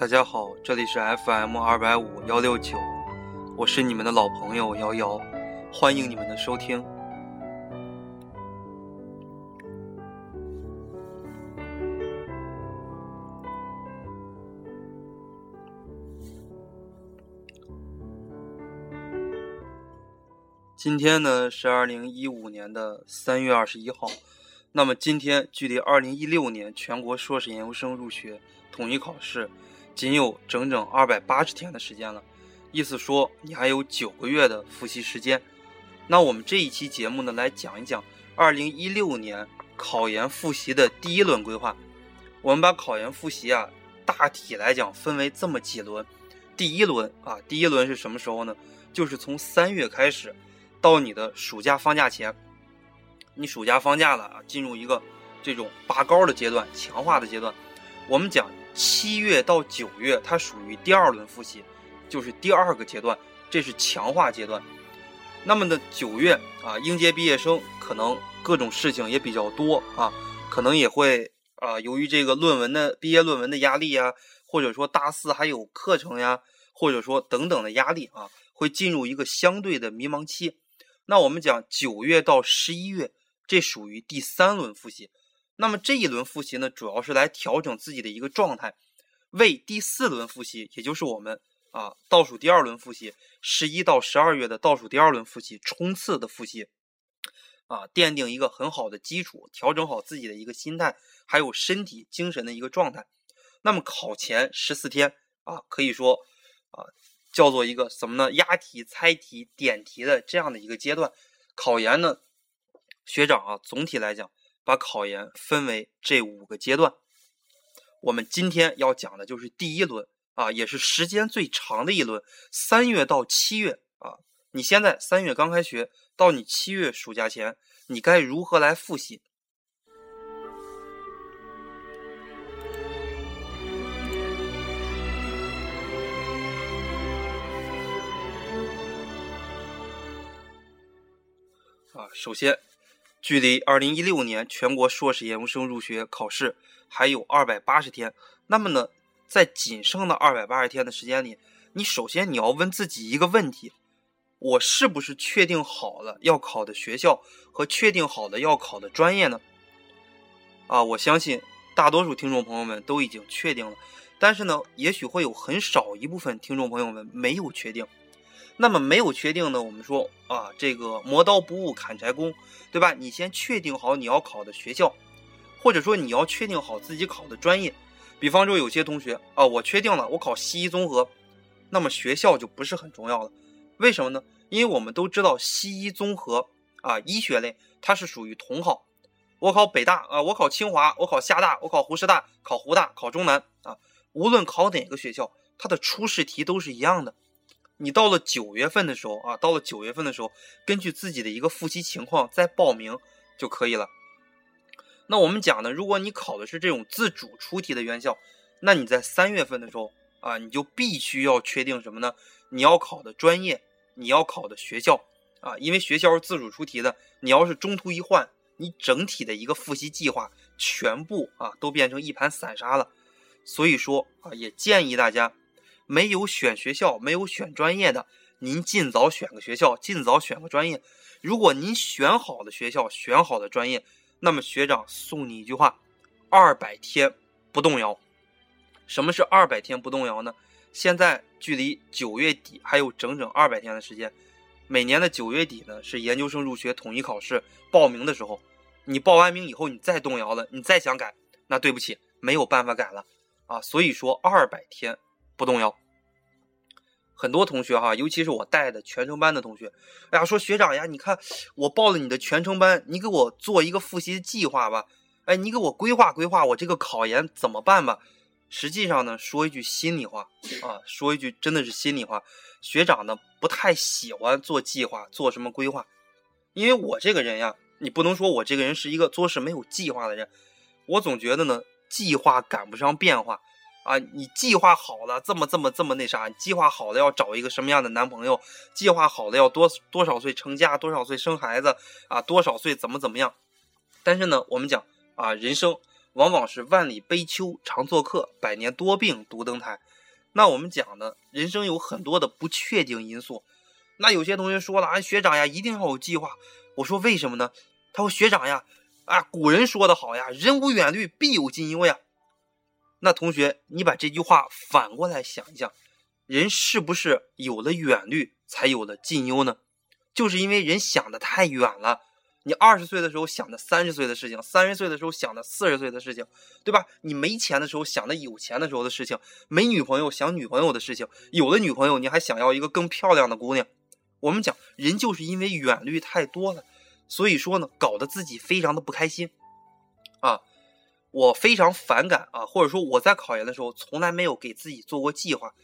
大家好，这里是 FM 二百五幺六九，我是你们的老朋友瑶瑶，欢迎你们的收听。今天呢是二零一五年的三月二十一号，那么今天距离二零一六年全国硕士研究生入学统一考试仅有整整二百八十天的时间了，意思说你还有九个月的复习时间。那我们这一期节目呢，来讲一讲二零一六年考研复习的第一轮规划。我们把考研复习啊，大体来讲分为这么几轮。第一轮啊，第一轮是什么时候呢？就是从三月开始。到你的暑假放假前，你暑假放假了啊，进入一个这种拔高的阶段、强化的阶段。我们讲七月到九月，它属于第二轮复习，就是第二个阶段，这是强化阶段。那么呢，九月啊，应届毕业生可能各种事情也比较多啊，可能也会啊，由于这个论文的毕业论文的压力呀，或者说大四还有课程呀，或者说等等的压力啊，会进入一个相对的迷茫期。那我们讲九月到十一月，这属于第三轮复习。那么这一轮复习呢，主要是来调整自己的一个状态，为第四轮复习，也就是我们啊倒数第二轮复习，十一到十二月的倒数第二轮复习冲刺的复习，啊奠定一个很好的基础，调整好自己的一个心态，还有身体精神的一个状态。那么考前十四天啊，可以说啊。叫做一个什么呢？押题、猜题、点题的这样的一个阶段。考研呢，学长啊，总体来讲，把考研分为这五个阶段。我们今天要讲的就是第一轮啊，也是时间最长的一轮，三月到七月啊。你现在三月刚开学，到你七月暑假前，你该如何来复习？啊，首先，距离二零一六年全国硕士研究生入学考试还有二百八十天。那么呢，在仅剩的二百八十天的时间里，你首先你要问自己一个问题：我是不是确定好了要考的学校和确定好了要考的专业呢？啊，我相信大多数听众朋友们都已经确定了，但是呢，也许会有很少一部分听众朋友们没有确定。那么没有确定呢？我们说啊，这个磨刀不误砍柴工，对吧？你先确定好你要考的学校，或者说你要确定好自己考的专业。比方说有些同学啊，我确定了我考西医综合，那么学校就不是很重要了。为什么呢？因为我们都知道西医综合啊，医学类它是属于统考。我考北大啊，我考清华，我考厦大，我考湖师大，考湖大，考中南啊，无论考哪个学校，它的初试题都是一样的。你到了九月份的时候啊，到了九月份的时候，根据自己的一个复习情况再报名就可以了。那我们讲呢，如果你考的是这种自主出题的院校，那你在三月份的时候啊，你就必须要确定什么呢？你要考的专业，你要考的学校啊，因为学校是自主出题的，你要是中途一换，你整体的一个复习计划全部啊都变成一盘散沙了。所以说啊，也建议大家。没有选学校、没有选专业的，您尽早选个学校，尽早选个专业。如果您选好了学校、选好了专业，那么学长送你一句话：二百天不动摇。什么是二百天不动摇呢？现在距离九月底还有整整二百天的时间。每年的九月底呢，是研究生入学统一考试报名的时候。你报完名以后，你再动摇了，你再想改，那对不起，没有办法改了啊。所以说，二百天。不动摇。很多同学哈，尤其是我带的全程班的同学，哎呀，说学长呀，你看我报了你的全程班，你给我做一个复习计划吧，哎，你给我规划规划我这个考研怎么办吧？实际上呢，说一句心里话啊，说一句真的是心里话，学长呢不太喜欢做计划，做什么规划，因为我这个人呀，你不能说我这个人是一个做事没有计划的人，我总觉得呢，计划赶不上变化。啊，你计划好了这么这么这么那啥，计划好了要找一个什么样的男朋友，计划好了要多多少岁成家，多少岁生孩子啊，多少岁怎么怎么样？但是呢，我们讲啊，人生往往是万里悲秋常作客，百年多病独登台。那我们讲的人生有很多的不确定因素。那有些同学说了啊，学长呀，一定要有计划。我说为什么呢？他说学长呀，啊，古人说的好呀，人无远虑，必有近忧呀。那同学，你把这句话反过来想一想，人是不是有了远虑，才有了近忧呢？就是因为人想的太远了。你二十岁的时候想的三十岁的事情，三十岁的时候想的四十岁的事情，对吧？你没钱的时候想的有钱的时候的事情，没女朋友想女朋友的事情，有了女朋友你还想要一个更漂亮的姑娘。我们讲人就是因为远虑太多了，所以说呢，搞得自己非常的不开心啊。我非常反感啊，或者说我在考研的时候从来没有给自己做过计划。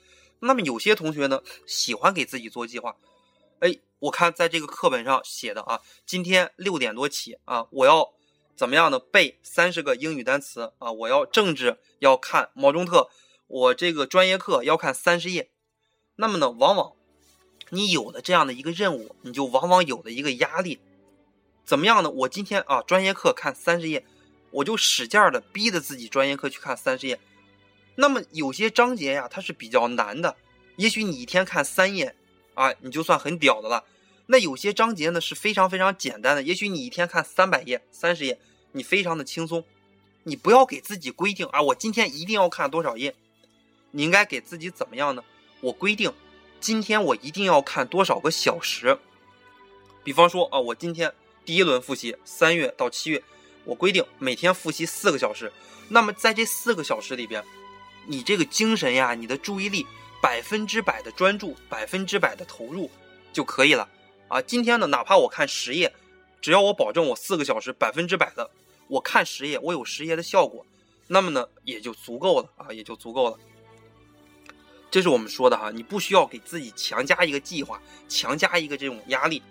那么有些同学呢喜欢给自己做计划，哎。我看在这个课本上写的啊，今天六点多起啊，我要怎么样呢背三十个英语单词啊？我要政治要看毛中特，我这个专业课要看三十页。那么呢，往往你有了这样的一个任务，你就往往有了一个压力。怎么样呢？我今天啊，专业课看三十页，我就使劲的逼着自己专业课去看三十页。那么有些章节呀，它是比较难的，也许你一天看三页啊，你就算很屌的了。那有些章节呢是非常非常简单的，也许你一天看三百页、三十页，你非常的轻松。你不要给自己规定啊，我今天一定要看多少页。你应该给自己怎么样呢？我规定，今天我一定要看多少个小时。比方说啊，我今天第一轮复习，三月到七月，我规定每天复习四个小时。那么在这四个小时里边，你这个精神呀，你的注意力百分之百的专注，百分之百的投入就可以了。啊，今天呢，哪怕我看十页，只要我保证我四个小时百分之百的我看十页，我有十页的效果，那么呢也就足够了啊，也就足够了。这是我们说的哈，你不需要给自己强加一个计划，强加一个这种压力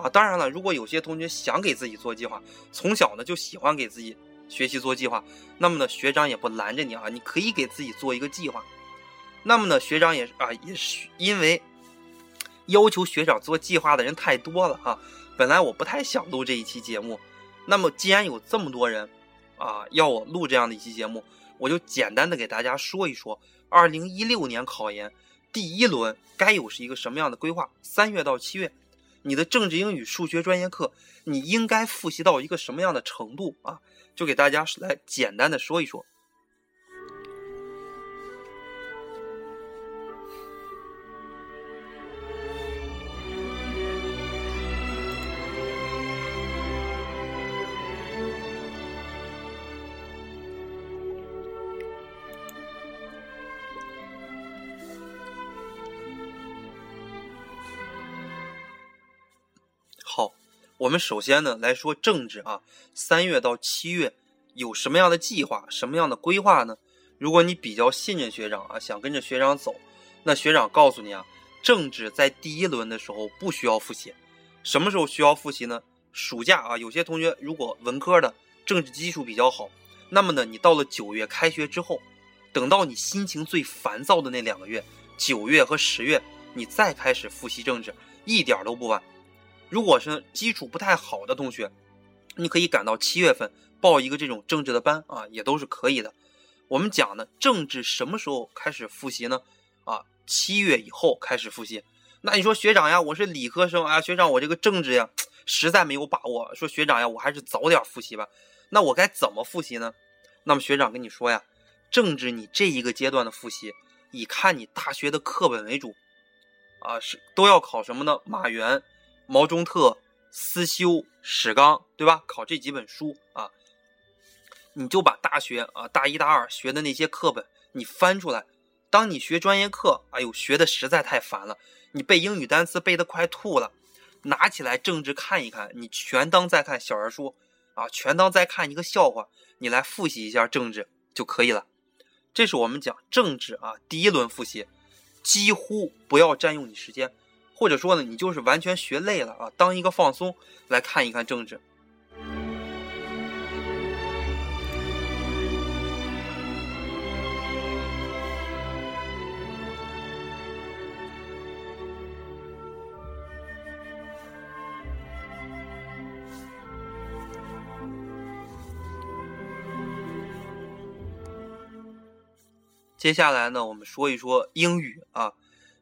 啊。当然了，如果有些同学想给自己做计划，从小呢就喜欢给自己学习做计划，那么呢学长也不拦着你啊，你可以给自己做一个计划。那么呢学长也啊也是因为。要求学长做计划的人太多了啊！本来我不太想录这一期节目，那么既然有这么多人啊要我录这样的一期节目，我就简单的给大家说一说，二零一六年考研第一轮该有是一个什么样的规划？三月到七月，你的政治、英语、数学专业课，你应该复习到一个什么样的程度啊？就给大家来简单的说一说。我们首先呢来说政治啊，三月到七月有什么样的计划，什么样的规划呢？如果你比较信任学长啊，想跟着学长走，那学长告诉你啊，政治在第一轮的时候不需要复习，什么时候需要复习呢？暑假啊，有些同学如果文科的政治基础比较好，那么呢，你到了九月开学之后，等到你心情最烦躁的那两个月，九月和十月，你再开始复习政治，一点都不晚。如果是基础不太好的同学，你可以赶到七月份报一个这种政治的班啊，也都是可以的。我们讲呢，政治什么时候开始复习呢？啊，七月以后开始复习。那你说学长呀，我是理科生啊，学长我这个政治呀实在没有把握。说学长呀，我还是早点复习吧。那我该怎么复习呢？那么学长跟你说呀，政治你这一个阶段的复习，以看你大学的课本为主啊，是都要考什么呢？马原。毛中特、思修、史纲，对吧？考这几本书啊，你就把大学啊大一、大二学的那些课本，你翻出来。当你学专业课，哎呦，学的实在太烦了，你背英语单词背的快吐了，拿起来政治看一看，你全当在看小人书啊，全当在看一个笑话，你来复习一下政治就可以了。这是我们讲政治啊第一轮复习，几乎不要占用你时间。或者说呢你就是完全学累了啊当一个放松来看一看政治。接下来呢我们说一说英语啊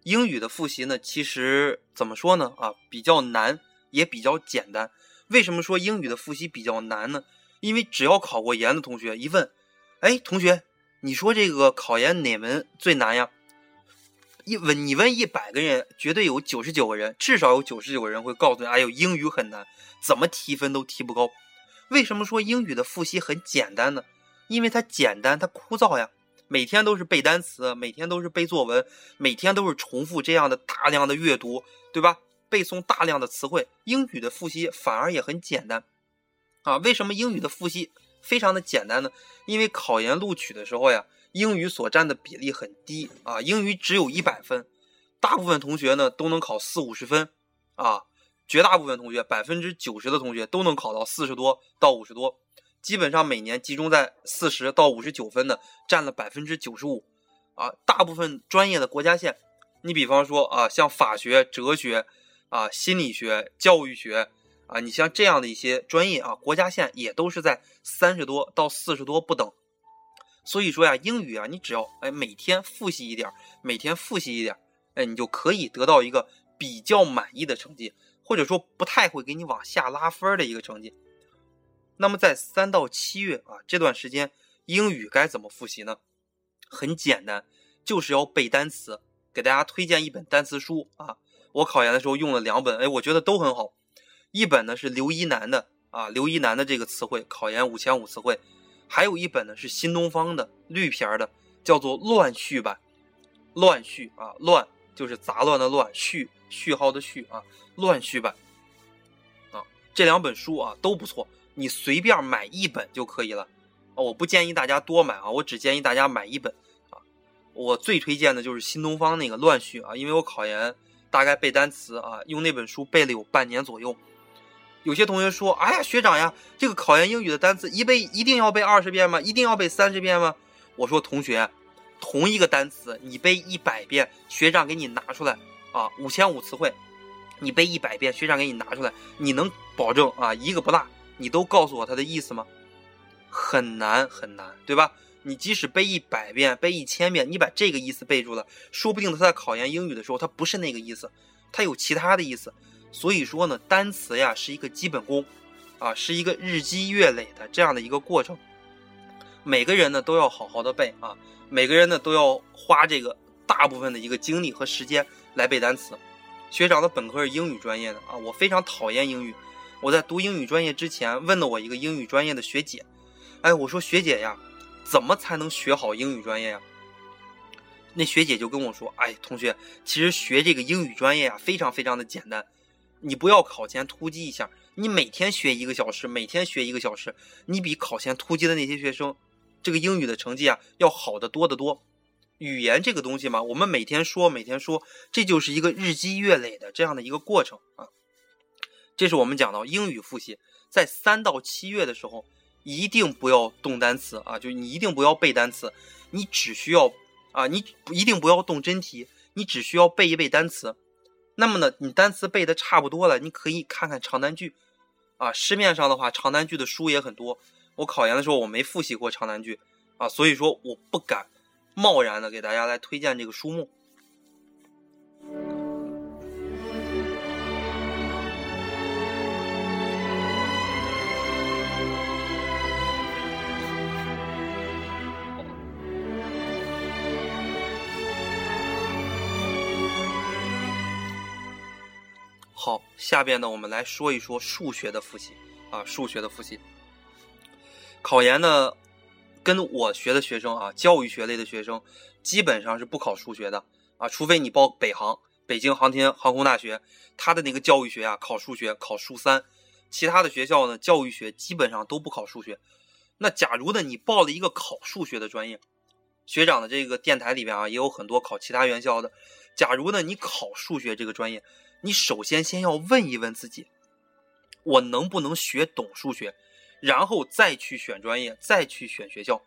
英语的复习呢，其实怎么说呢？啊，比较难，也比较简单。为什么说英语的复习比较难呢？因为只要考过研的同学一问，哎，同学，你说这个考研哪门最难呀？一问你问一百个人，绝对有九十九个人，至少有九十九个人会告诉你，哎呦，英语很难，怎么提分都提不高。为什么说英语的复习很简单呢？因为它简单，它枯燥呀。每天都是背单词，每天都是背作文，每天都是重复这样的大量的阅读，对吧？背诵大量的词汇，英语的复习反而也很简单，啊？为什么英语的复习非常的简单呢？因为考研录取的时候呀，英语所占的比例很低啊，英语只有一百分，大部分同学呢都能考四五十分，啊，绝大部分同学，百分之九十的同学都能考到四十多到五十多。基本上每年集中在四十到五十九分的占了百分之九十五，啊，大部分专业的国家线，你比方说啊，像法学、哲学，啊，心理学、教育学，啊，你像这样的一些专业啊，国家线也都是在三十多到四十多不等。所以说呀，英语啊，你只要哎每天复习一点，每天复习一点，哎，你就可以得到一个比较满意的成绩，或者说不太会给你往下拉分的一个成绩。那么在三到七月啊这段时间，英语该怎么复习呢？很简单，就是要背单词。给大家推荐一本单词书啊，我考研的时候用了两本，哎，我觉得都很好。一本呢是刘一男的啊，刘一男的这个词汇考研五千五词汇，还有一本呢是新东方的绿皮儿的，叫做乱序版。乱序啊，乱就是杂乱的乱，序序号的序啊，乱序版啊，这两本书啊都不错。你随便买一本就可以了，我不建议大家多买啊，我只建议大家买一本啊。我最推荐的就是新东方那个乱序啊，因为我考研大概背单词啊，用那本书背了有半年左右。有些同学说，哎呀，学长呀，这个考研英语的单词一背一定要背二十遍吗？一定要背三十遍吗？我说同学，同一个单词你背一百遍，学长给你拿出来啊，五千五词汇，你背一百遍，学长给你拿出来，你能保证啊一个不落？你都告诉我它的意思吗？很难很难，对吧？你即使背一百遍、背一千遍，你把这个意思背住了，说不定他在考研英语的时候，他不是那个意思，他有其他的意思。所以说呢，单词呀是一个基本功，啊，是一个日积月累的这样的一个过程。每个人呢都要好好的背啊，每个人呢都要花这个大部分的一个精力和时间来背单词。学长的本科是英语专业的啊，我非常讨厌英语。我在读英语专业之前，问了我一个英语专业的学姐，哎，我说学姐呀，怎么才能学好英语专业呀？那学姐就跟我说，哎，同学，其实学这个英语专业呀，非常非常的简单，你不要考前突击一下，你每天学一个小时，每天学一个小时，你比考前突击的那些学生，这个英语的成绩啊，要好得多得多。语言这个东西嘛，我们每天说，每天说，这就是一个日积月累的这样的一个过程啊。这是我们讲到英语复习，在三到七月的时候，一定不要动单词啊，就你一定不要背单词，你只需要啊，你一定不要动真题，你只需要背一背单词。那么呢，你单词背的差不多了，你可以看看长难句啊。市面上的话，长难句的书也很多。我考研的时候我没复习过长难句啊，所以说我不敢贸然的给大家来推荐这个书目。好，下边呢，我们来说一说数学的复习啊，数学的复习。考研呢，跟我学的学生啊，教育学类的学生，基本上是不考数学的啊，除非你报北航，北京航天航空大学，他的那个教育学啊，考数学，考数三。其他的学校呢，教育学基本上都不考数学。那假如呢，你报了一个考数学的专业，学长的这个电台里边啊，也有很多考其他院校的。假如呢，你考数学这个专业。你首先先要问一问自己，我能不能学懂数学，然后再去选专业，再去选学校。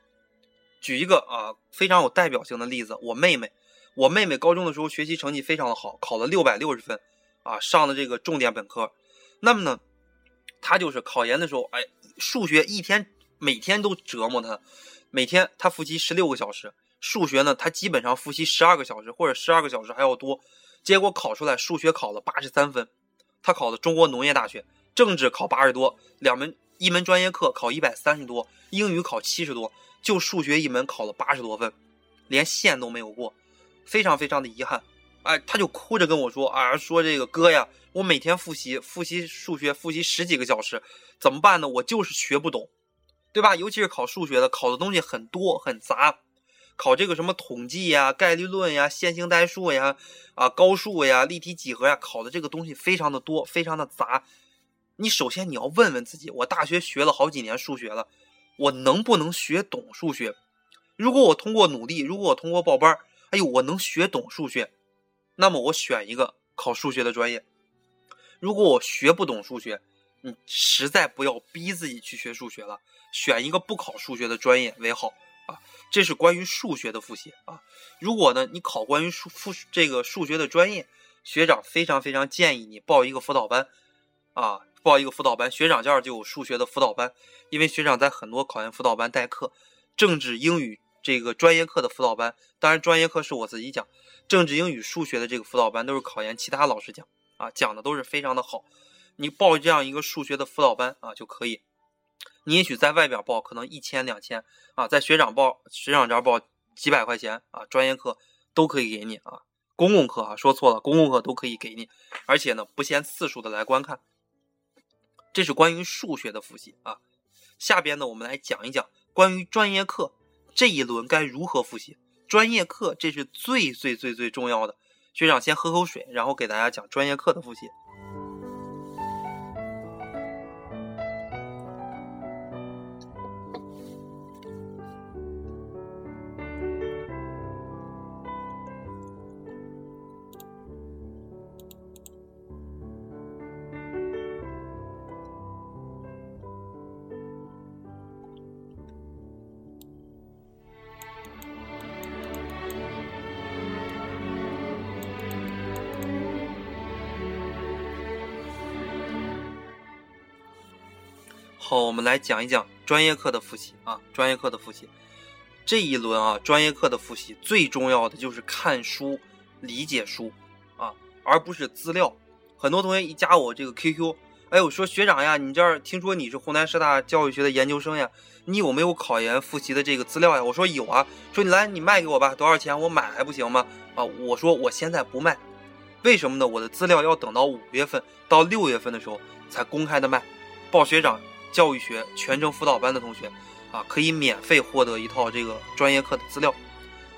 举一个啊非常有代表性的例子，我妹妹，我妹妹高中的时候学习成绩非常的好，考了六百六十分，啊上的这个重点本科。那么呢，她就是考研的时候，哎，数学一天每天都折磨她，每天她复习十六个小时，数学呢，她基本上复习十二个小时或者十二个小时还要多，结果考出来数学考了八十三分，他考的中国农业大学，政治考八十多，两门一门专业课考一百三十多，英语考七十多，就数学一门考了八十多分，连线都没有过，非常非常的遗憾。哎，他就哭着跟我说啊，说这个哥呀，我每天复习复习数学，复习十几个小时，怎么办呢？我就是学不懂，对吧？尤其是考数学的，考的东西很多很杂，考这个什么统计呀、概率论呀、线性代数呀、啊高数呀、立体几何呀，考的这个东西非常的多，非常的杂。你首先你要问问自己，我大学学了好几年数学了，我能不能学懂数学？如果我通过努力，如果我通过报班，哎呦，我能学懂数学。那么我选一个考数学的专业。如果我学不懂数学，你实在不要逼自己去学数学了，选一个不考数学的专业为好啊。这是关于数学的复习啊。如果呢你考关于数复这个数学的专业，学长非常非常建议你报一个辅导班啊，报一个辅导班。学长这儿就有数学的辅导班，因为学长在很多考研辅导班代课，政治、英语这个专业课的辅导班，当然专业课是我自己讲。政治、英语、数学的这个辅导班都是考研其他老师讲啊，讲的都是非常的好。你报这样一个数学的辅导班啊就可以。你也许在外边报可能一千两千啊，在学长报学长这儿报几百块钱啊，专业课都可以给你啊，公共课啊说错了，公共课都可以给你，而且呢不限次数的来观看。这是关于数学的复习啊。下边呢我们来讲一讲关于专业课这一轮该如何复习。专业课，这是最最最最重要的。学长先喝口水，然后给大家讲专业课的复习。好，我们来讲一讲专业课的复习啊。专业课的复习，这一轮啊，专业课的复习最重要的就是看书、理解书啊，而不是资料。很多同学一加我这个 QQ，哎，我说学长呀，你这儿听说你是湖南师大教育学的研究生呀，你有没有考研复习的这个资料呀？我说有啊，说你来，你卖给我吧，多少钱？我买还不行吗？啊，我说我现在不卖，为什么呢？我的资料要等到五月份到六月份的时候才公开的卖，报学长。教育学全程辅导班的同学，啊，可以免费获得一套这个专业课的资料。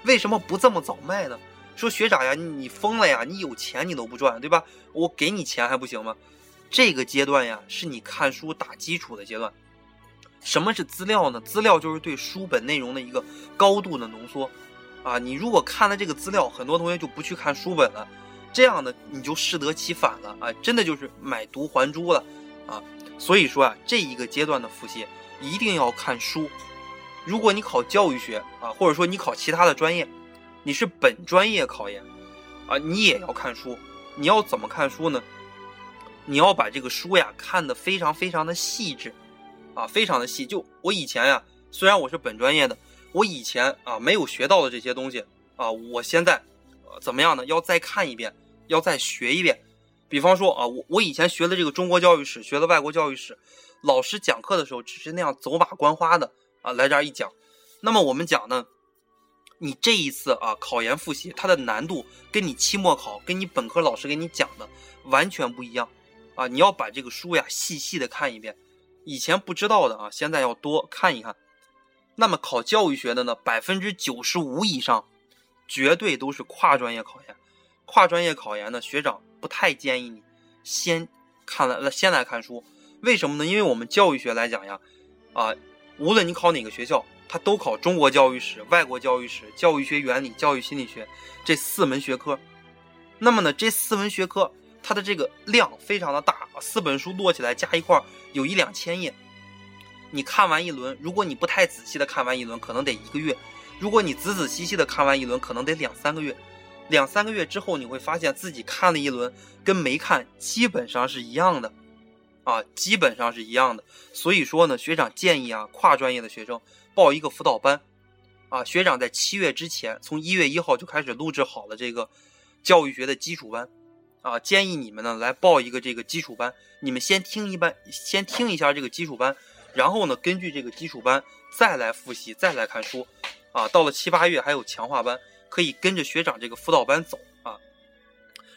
为什么不这么早卖呢？说学长呀，你疯了呀？你有钱你都不赚，对吧？我给你钱还不行吗？这个阶段呀，是你看书打基础的阶段。什么是资料呢？资料就是对书本内容的一个高度的浓缩。啊，你如果看了这个资料，很多同学就不去看书本了，这样呢，你就适得其反了啊！真的就是买椟还珠了啊！所以说啊，这一个阶段的复习一定要看书。如果你考教育学啊，或者说你考其他的专业，你是本专业考研啊，你也要看书。你要怎么看书呢？你要把这个书呀看得非常非常的细致啊，非常的细。就我以前呀，虽然我是本专业的，我以前啊没有学到的这些东西啊，我现在怎么样呢？要再看一遍，要再学一遍。比方说啊，我我以前学的这个中国教育史，学的外国教育史，老师讲课的时候只是那样走马观花的啊，来这儿一讲。那么我们讲呢，你这一次啊考研复习，它的难度跟你期末考跟你本科老师给你讲的完全不一样啊！你要把这个书呀细细的看一遍，以前不知道的啊，现在要多看一看。那么考教育学的呢，百分之九十五以上，绝对都是跨专业考研。跨专业考研呢，学长。不太建议你先看了先来看书，为什么呢？因为我们教育学来讲呀，啊，无论你考哪个学校，它都考中国教育史、外国教育史、教育学原理、教育心理学这四门学科。那么呢，这四门学科它的这个量非常的大，四本书摞起来加一块有一两千页。你看完一轮，如果你不太仔细的看完一轮，可能得一个月；如果你仔仔细细的看完一轮，可能得两三个月。两三个月之后，你会发现自己看了一轮，跟没看基本上是一样的，啊，基本上是一样的。所以说呢，学长建议啊，跨专业的学生报一个辅导班，啊，学长在七月之前，从一月一号就开始录制好了这个教育学的基础班，啊，建议你们呢来报一个这个基础班。你们先听一班，先听一下这个基础班，然后呢，根据这个基础班再来复习，再来看书，啊，到了七八月还有强化班，可以跟着学长这个辅导班走啊。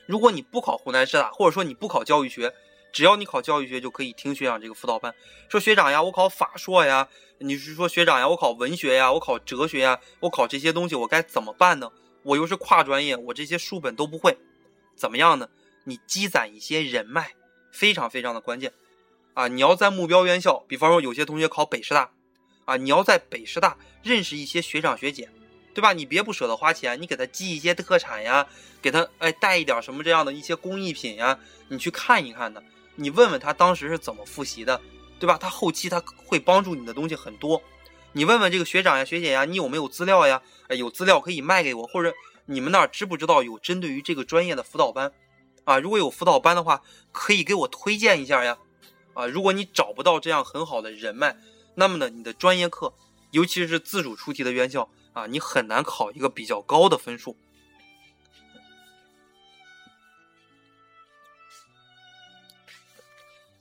如果你不考湖南师大，或者说你不考教育学，只要你考教育学就可以听学长这个辅导班。说学长呀，我考法硕呀。你是说学长呀？我考文学呀，我考哲学呀，我考这些东西，我该怎么办呢？我又是跨专业，我这些书本都不会，怎么样呢？你积攒一些人脉，非常非常的关键啊！你要在目标院校，比方说有些同学考北师大啊，你要在北师大认识一些学长学姐，对吧？你别不舍得花钱，你给他寄一些特产呀，给他哎带一点什么这样的一些工艺品呀，你去看一看的，你问问他当时是怎么复习的。对吧？他后期他会帮助你的东西很多，你问问这个学长呀、学姐呀，你有没有资料呀？哎，有资料可以卖给我，或者你们那儿知不知道有针对于这个专业的辅导班？啊，如果有辅导班的话，可以给我推荐一下呀。啊，如果你找不到这样很好的人脉，那么呢，你的专业课，尤其是自主出题的院校啊，你很难考一个比较高的分数。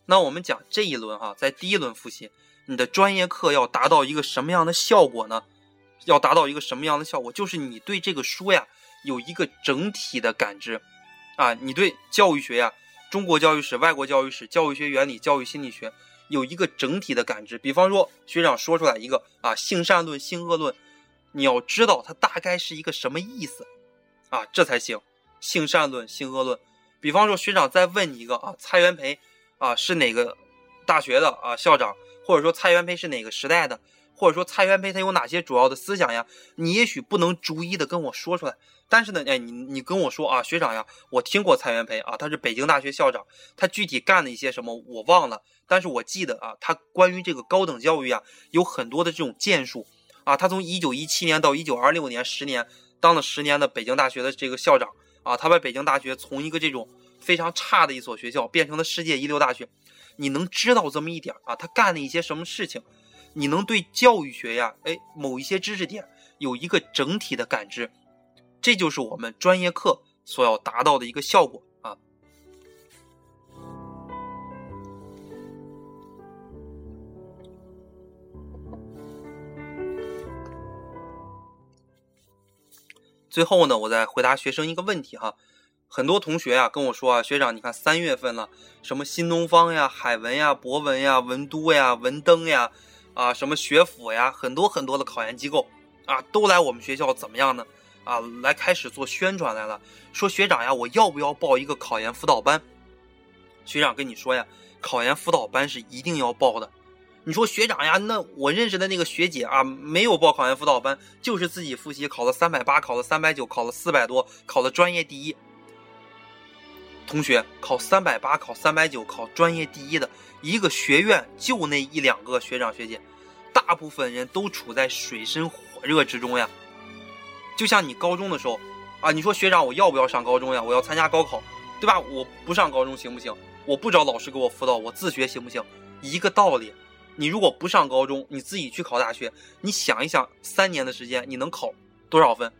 那我们讲这一轮哈，在第一轮复习，你的专业课要达到一个什么样的效果呢？要达到一个什么样的效果？就是你对这个书呀有一个整体的感知，啊，你对教育学呀、中国教育史、外国教育史、教育学原理、教育心理学有一个整体的感知。比方说，学长说出来一个啊，性善论、性恶论，你要知道它大概是一个什么意思，啊，这才行。性善论、性恶论。比方说，学长再问你一个啊，蔡元培。啊，是哪个大学的啊校长？或者说蔡元培是哪个时代的？或者说蔡元培他有哪些主要的思想呀？你也许不能逐一的跟我说出来，但是呢，哎，你你跟我说啊，学长呀，我听过蔡元培啊，他是北京大学校长，他具体干了一些什么我忘了，但是我记得啊，他关于这个高等教育啊，有很多的这种建树啊，他从一九一七年到一九二六年十年当了十年的北京大学的这个校长啊，他把北京大学从一个这种。非常差的一所学校变成了世界一流大学，你能知道这么一点啊？他干了一些什么事情？你能对教育学呀，哎，某一些知识点有一个整体的感知，这就是我们专业课所要达到的一个效果最后呢，我再回答学生一个问题哈。很多同学啊跟我说啊，学长，你看三月份了，什么新东方呀、海文呀、博文呀、文都呀、文登呀，啊，什么学府呀，很多很多的考研机构啊，都来我们学校怎么样呢？啊，来开始做宣传来了，说学长呀，我要不要报一个考研辅导班？学长跟你说呀，考研辅导班是一定要报的。你说学长呀，那我认识的那个学姐啊，没有报考研辅导班，就是自己复习，考了三百八，考了三百九，考了四百多，考了专业第一。同学考三百八，考三百九，考专业第一的一个学院就那一两个学长学姐，大部分人都处在水深火热之中呀。就像你高中的时候啊，你说学长我要不要上高中呀？我要参加高考，对吧？我不上高中行不行？我不找老师给我辅导，我自学行不行？一个道理。你如果不上高中，你自己去考大学，你想一想，三年的时间你能考多少分？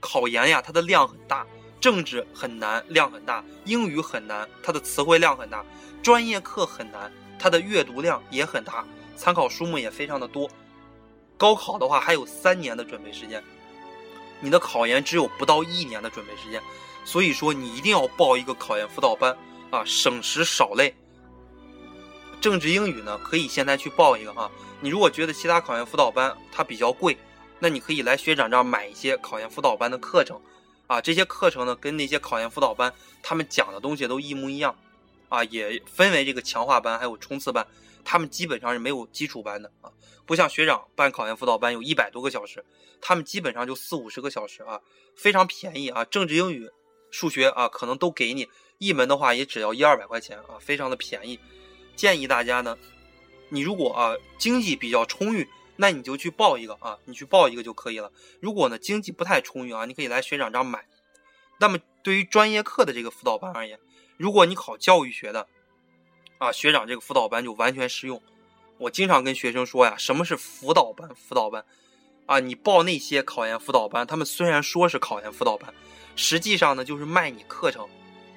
考研呀，它的量很大。政治很难，量很大；英语很难，它的词汇量很大；专业课很难，它的阅读量也很大，参考书目也非常的多。高考的话还有三年的准备时间，你的考研只有不到一年的准备时间，所以说你一定要报一个考研辅导班啊，省时少累。政治英语呢，可以现在去报一个啊。你如果觉得其他考研辅导班它比较贵，那你可以来学长这儿买一些考研辅导班的课程。啊，这些课程呢，跟那些考研辅导班他们讲的东西都一模一样，啊，也分为这个强化班还有冲刺班，他们基本上是没有基础班的啊，不像学长办考研辅导班有一百多个小时，他们基本上就四五十个小时啊，非常便宜啊，政治、英语、数学啊，可能都给你一门的话也只要一二百块钱啊，非常的便宜，建议大家呢，你如果啊经济比较充裕。那你就去报一个啊，你去报一个就可以了。如果呢经济不太充裕啊，你可以来学长这儿买。那么对于专业课的这个辅导班而言，如果你考教育学的啊，学长这个辅导班就完全适用。我经常跟学生说呀，什么是辅导班？辅导班啊，你报那些考研辅导班，他们虽然说是考研辅导班，实际上呢就是卖你课程。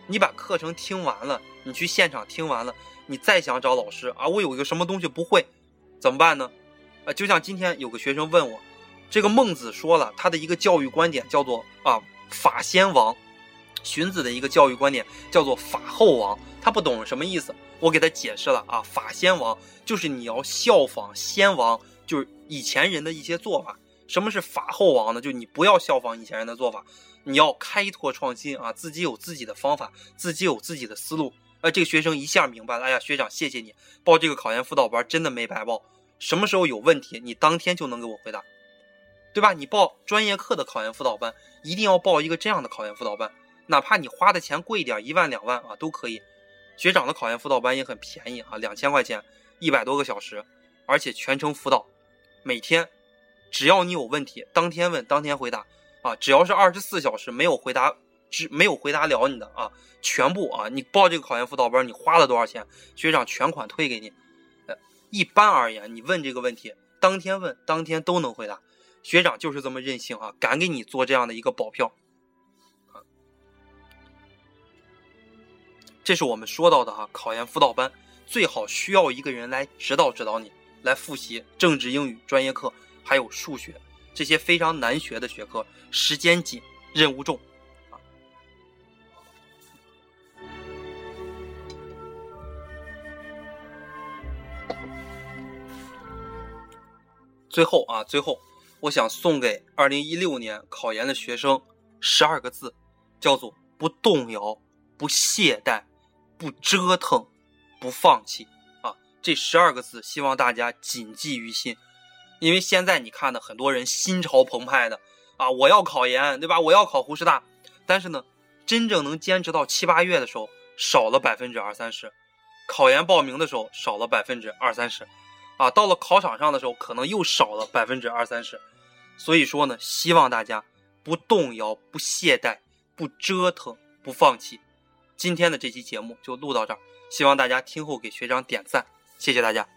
你把课程听完了，你去现场听完了，你再想找老师啊，我有一个什么东西不会，怎么办呢？啊，就像今天有个学生问我，这个孟子说了他的一个教育观点叫做啊法先王，荀子的一个教育观点叫做法后王，他不懂什么意思，我给他解释了啊，法先王就是你要效仿先王，就是以前人的一些做法。什么是法后王呢？就你不要效仿以前人的做法。你要开拓创新啊，自己有自己的方法，自己有自己的思路。呃，这个学生一下明白了。哎呀，学长，谢谢你报这个考研辅导班，真的没白报。什么时候有问题，你当天就能给我回答，对吧？你报专业课的考研辅导班，一定要报一个这样的考研辅导班，哪怕你花的钱贵一点，一万两万啊都可以。学长的考研辅导班也很便宜啊，两千块钱，一百多个小时，而且全程辅导，每天只要你有问题，当天问，当天回答。啊，只要是二十四小时没有回答，只没有回答了你的啊，全部啊，你报这个考研辅导班，你花了多少钱，学长全款退给你。一般而言，你问这个问题，当天问，当天都能回答。学长就是这么任性啊，敢给你做这样的一个保票。这是我们说到的哈，考研辅导班最好需要一个人来指导指导你，来复习政治、英语专业课，还有数学。这些非常难学的学科，时间紧，任务重，最后啊，最后，我想送给二零一六年考研的学生十二个字，叫做不动摇、不懈怠、不折腾、不放弃啊！这十二个字，希望大家谨记于心。因为现在你看呢，很多人心潮澎湃的啊，我要考研，对吧？我要考湖师大，但是呢，真正能坚持到七八月的时候，少了百分之二三十；考研报名的时候少了百分之二三十，啊，到了考场上的时候，可能又少了百分之二三十。所以说呢，希望大家不动摇、不懈怠、不折腾、不放弃。今天的这期节目就录到这儿，希望大家听后给学长点赞，谢谢大家。